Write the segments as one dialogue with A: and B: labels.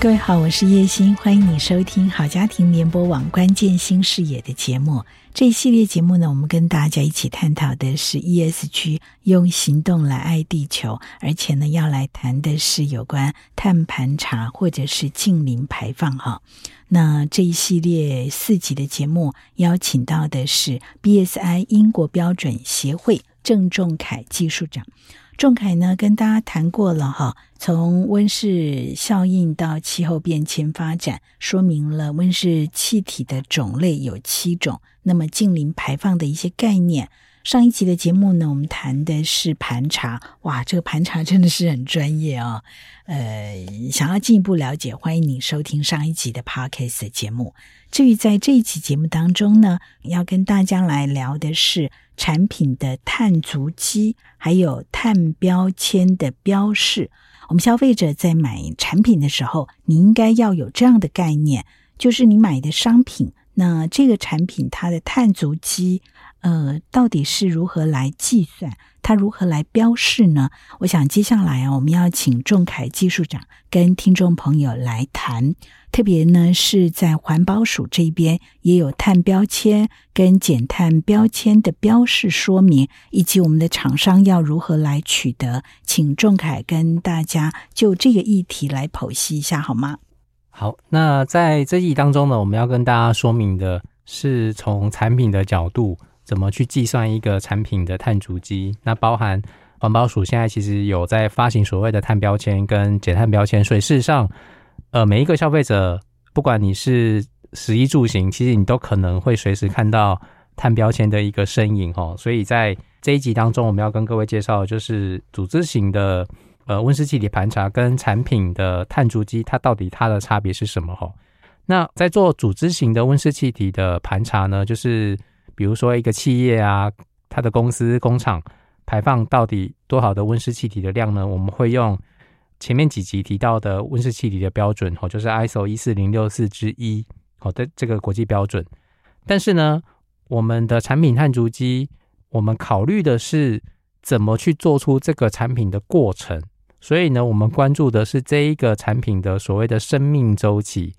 A: 各位好，我是叶欣，欢迎你收听好家庭联播网关键新视野的节目。这一系列节目呢，我们跟大家一起探讨的是 ESG，用行动来爱地球，而且呢，要来谈的是有关碳盘查或者是净零排放哈。那这一系列四集的节目邀请到的是 BSI 英国标准协会郑仲凯技术长。仲恺呢，跟大家谈过了哈，从温室效应到气候变迁发展，说明了温室气体的种类有七种，那么近零排放的一些概念。上一集的节目呢，我们谈的是盘查，哇，这个盘查真的是很专业哦。呃，想要进一步了解，欢迎你收听上一集的 Podcast 节目。至于在这一期节目当中呢，要跟大家来聊的是产品的碳足迹，还有碳标签的标示。我们消费者在买产品的时候，你应该要有这样的概念，就是你买的商品，那这个产品它的碳足迹。呃，到底是如何来计算？它如何来标示呢？我想接下来啊，我们要请仲凯技术长跟听众朋友来谈。特别呢，是在环保署这边也有碳标签跟减碳标签的标示说明，以及我们的厂商要如何来取得。请仲凯跟大家就这个议题来剖析一下，好吗？
B: 好，那在这一当中呢，我们要跟大家说明的是从产品的角度。怎么去计算一个产品的碳足迹？那包含环保署现在其实有在发行所谓的碳标签跟减碳标签，所以事实上，呃，每一个消费者，不管你是食衣住行，其实你都可能会随时看到碳标签的一个身影哦。所以在这一集当中，我们要跟各位介绍的就是组织型的呃温室气体盘查跟产品的碳足迹，它到底它的差别是什么？哈，那在做组织型的温室气体的盘查呢，就是。比如说一个企业啊，它的公司工厂排放到底多少的温室气体的量呢？我们会用前面几集提到的温室气体的标准，哦，就是 ISO 一四零六四之一，好的这个国际标准。但是呢，我们的产品碳足迹，我们考虑的是怎么去做出这个产品的过程。所以呢，我们关注的是这一个产品的所谓的生命周期，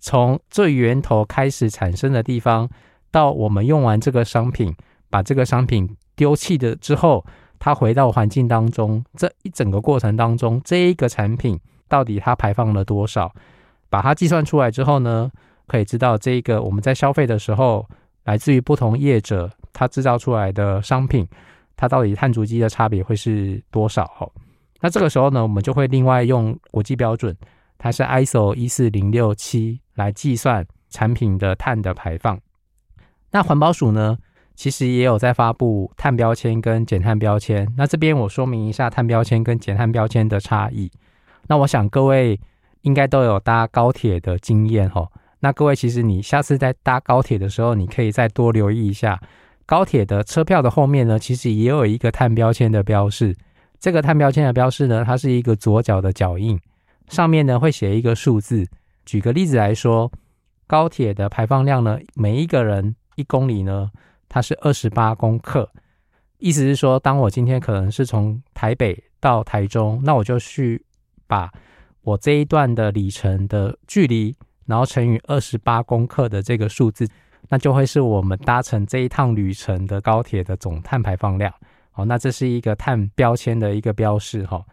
B: 从最源头开始产生的地方。到我们用完这个商品，把这个商品丢弃的之后，它回到环境当中，这一整个过程当中，这一个产品到底它排放了多少？把它计算出来之后呢，可以知道这个我们在消费的时候，来自于不同业者它制造出来的商品，它到底碳足迹的差别会是多少？那这个时候呢，我们就会另外用国际标准，它是 ISO 一四零六七来计算产品的碳的排放。那环保署呢，其实也有在发布碳标签跟减碳标签。那这边我说明一下碳标签跟减碳标签的差异。那我想各位应该都有搭高铁的经验哈。那各位其实你下次在搭高铁的时候，你可以再多留意一下高铁的车票的后面呢，其实也有一个碳标签的标示。这个碳标签的标示呢，它是一个左脚的脚印，上面呢会写一个数字。举个例子来说，高铁的排放量呢，每一个人。一公里呢，它是二十八公克，意思是说，当我今天可能是从台北到台中，那我就去把我这一段的里程的距离，然后乘以二十八公克的这个数字，那就会是我们搭乘这一趟旅程的高铁的总碳排放量。好，那这是一个碳标签的一个标示哈。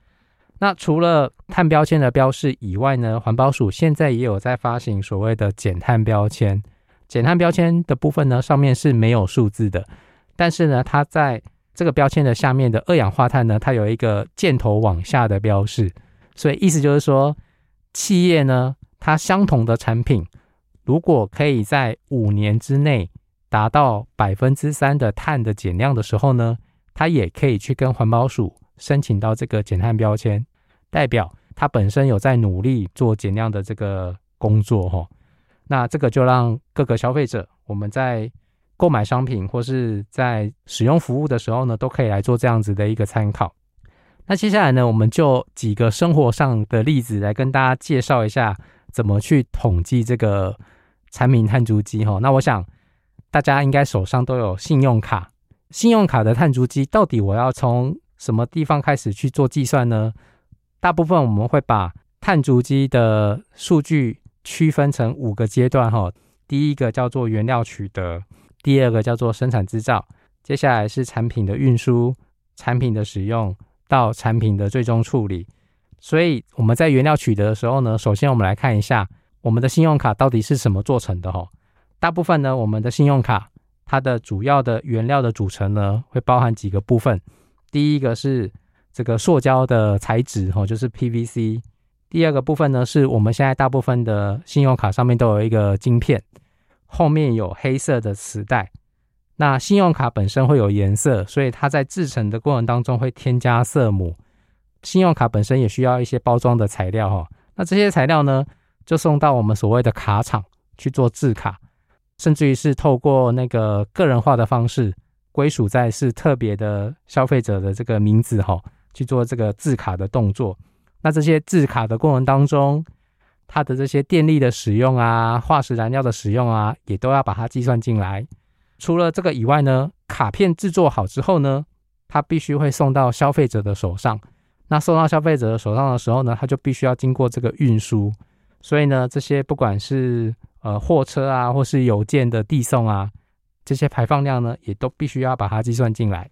B: 那除了碳标签的标示以外呢，环保署现在也有在发行所谓的减碳标签。减碳标签的部分呢，上面是没有数字的，但是呢，它在这个标签的下面的二氧化碳呢，它有一个箭头往下的标示，所以意思就是说，企业呢，它相同的产品，如果可以在五年之内达到百分之三的碳的减量的时候呢，它也可以去跟环保署申请到这个减碳标签，代表它本身有在努力做减量的这个工作，哈。那这个就让各个消费者，我们在购买商品或是在使用服务的时候呢，都可以来做这样子的一个参考。那接下来呢，我们就几个生活上的例子来跟大家介绍一下怎么去统计这个产品碳足迹哈。那我想大家应该手上都有信用卡，信用卡的碳足迹到底我要从什么地方开始去做计算呢？大部分我们会把碳足迹的数据区分成五个阶段哈。第一个叫做原料取得，第二个叫做生产制造，接下来是产品的运输、产品的使用。到产品的最终处理，所以我们在原料取得的时候呢，首先我们来看一下我们的信用卡到底是什么做成的哈。大部分呢，我们的信用卡它的主要的原料的组成呢，会包含几个部分。第一个是这个塑胶的材质哈，就是 PVC。第二个部分呢，是我们现在大部分的信用卡上面都有一个晶片，后面有黑色的磁带。那信用卡本身会有颜色，所以它在制成的过程当中会添加色母。信用卡本身也需要一些包装的材料哈，那这些材料呢，就送到我们所谓的卡厂去做制卡，甚至于是透过那个个人化的方式，归属在是特别的消费者的这个名字哈，去做这个制卡的动作。那这些制卡的过程当中，它的这些电力的使用啊、化石燃料的使用啊，也都要把它计算进来。除了这个以外呢，卡片制作好之后呢，它必须会送到消费者的手上。那送到消费者的手上的时候呢，它就必须要经过这个运输。所以呢，这些不管是呃货车啊，或是邮件的递送啊，这些排放量呢，也都必须要把它计算进来。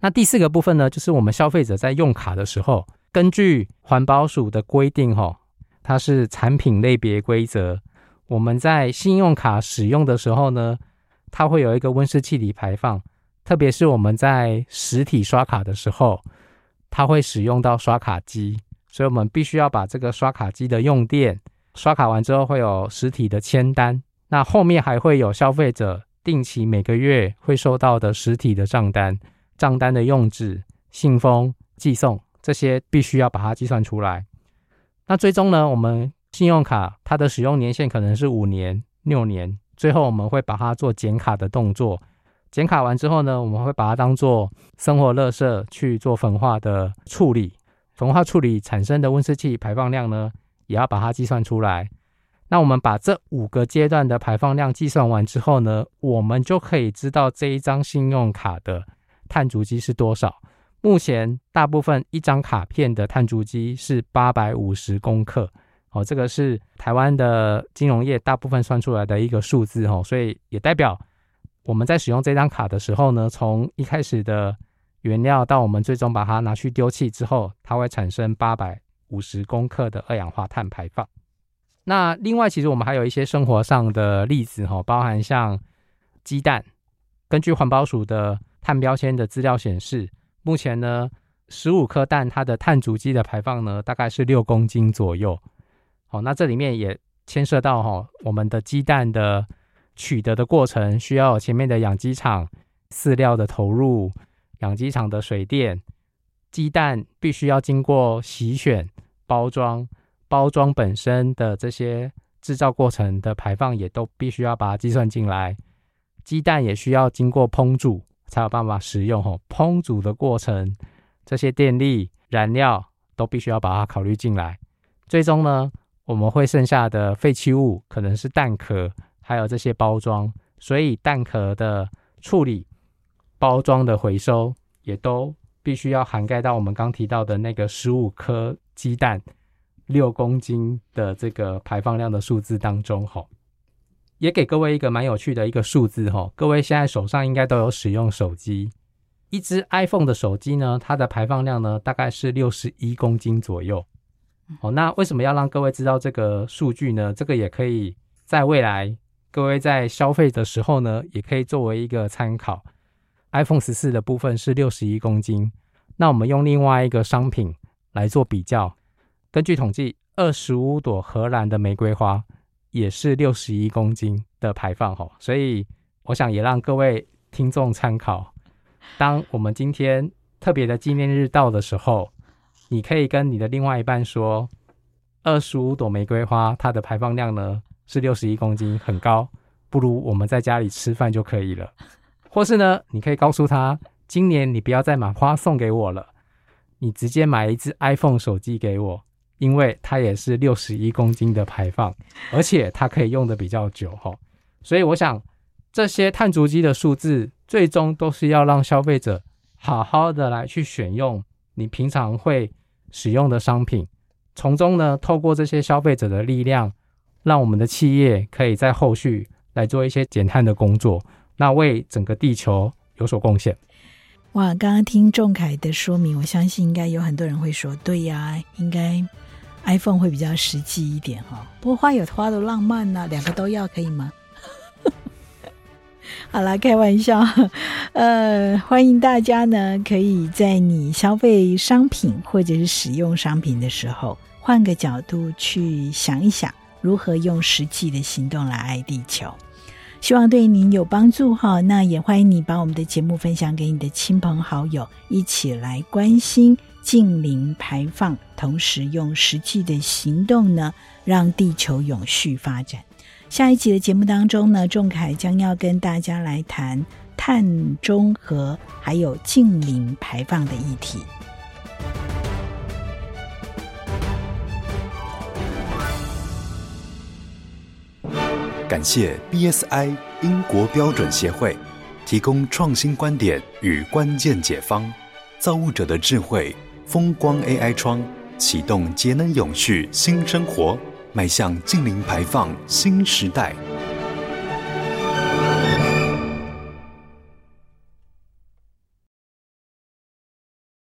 B: 那第四个部分呢，就是我们消费者在用卡的时候，根据环保署的规定，哈，它是产品类别规则。我们在信用卡使用的时候呢，它会有一个温室气体排放，特别是我们在实体刷卡的时候，它会使用到刷卡机，所以我们必须要把这个刷卡机的用电，刷卡完之后会有实体的签单，那后面还会有消费者定期每个月会收到的实体的账单，账单的用纸、信封、寄送这些必须要把它计算出来。那最终呢，我们信用卡它的使用年限可能是五年、六年。最后我们会把它做减卡的动作，减卡完之后呢，我们会把它当做生活垃圾去做焚化的处理，焚化处理产生的温室气排放量呢，也要把它计算出来。那我们把这五个阶段的排放量计算完之后呢，我们就可以知道这一张信用卡的碳足迹是多少。目前大部分一张卡片的碳足迹是八百五十公克。哦，这个是台湾的金融业大部分算出来的一个数字哦，所以也代表我们在使用这张卡的时候呢，从一开始的原料到我们最终把它拿去丢弃之后，它会产生八百五十公克的二氧化碳排放。那另外，其实我们还有一些生活上的例子哈，包含像鸡蛋，根据环保署的碳标签的资料显示，目前呢，十五颗蛋它的碳足迹的排放呢，大概是六公斤左右。哦，那这里面也牵涉到哈，我们的鸡蛋的取得的过程，需要前面的养鸡场饲料的投入，养鸡场的水电，鸡蛋必须要经过洗选、包装，包装本身的这些制造过程的排放也都必须要把它计算进来。鸡蛋也需要经过烹煮才有办法使用，哈，烹煮的过程，这些电力、燃料都必须要把它考虑进来。最终呢，我们会剩下的废弃物可能是蛋壳，还有这些包装，所以蛋壳的处理、包装的回收，也都必须要涵盖到我们刚提到的那个十五颗鸡蛋、六公斤的这个排放量的数字当中。哈，也给各位一个蛮有趣的一个数字。哈，各位现在手上应该都有使用手机，一只 iPhone 的手机呢，它的排放量呢，大概是六十一公斤左右。哦，那为什么要让各位知道这个数据呢？这个也可以在未来各位在消费的时候呢，也可以作为一个参考。iPhone 十四的部分是六十一公斤，那我们用另外一个商品来做比较，根据统计，二十五朵荷兰的玫瑰花也是六十一公斤的排放。哈，所以我想也让各位听众参考。当我们今天特别的纪念日到的时候。你可以跟你的另外一半说，二十五朵玫瑰花，它的排放量呢是六十一公斤，很高。不如我们在家里吃饭就可以了。或是呢，你可以告诉他，今年你不要再买花送给我了，你直接买一支 iPhone 手机给我，因为它也是六十一公斤的排放，而且它可以用的比较久哈。所以我想，这些碳足迹的数字，最终都是要让消费者好好的来去选用你平常会使用的商品，从中呢，透过这些消费者的力量，让我们的企业可以在后续来做一些减碳的工作。那为整个地球有所贡献。
A: 哇，刚刚听仲凯的说明，我相信应该有很多人会说，对呀，应该 iPhone 会比较实际一点哈。不过花有花的浪漫呢，两个都要可以吗？好啦，开玩笑。呃，欢迎大家呢，可以在你消费商品或者是使用商品的时候，换个角度去想一想，如何用实际的行动来爱地球。希望对您有帮助哈，那也欢迎你把我们的节目分享给你的亲朋好友，一起来关心净零排放，同时用实际的行动呢，让地球永续发展。下一集的节目当中呢，仲凯将要跟大家来谈碳中和还有净零排放的议题。
C: 感谢 BSI 英国标准协会提供创新观点与关键解方，造物者的智慧，风光 AI 窗启动节能永续新生活，迈向净零排放新时代。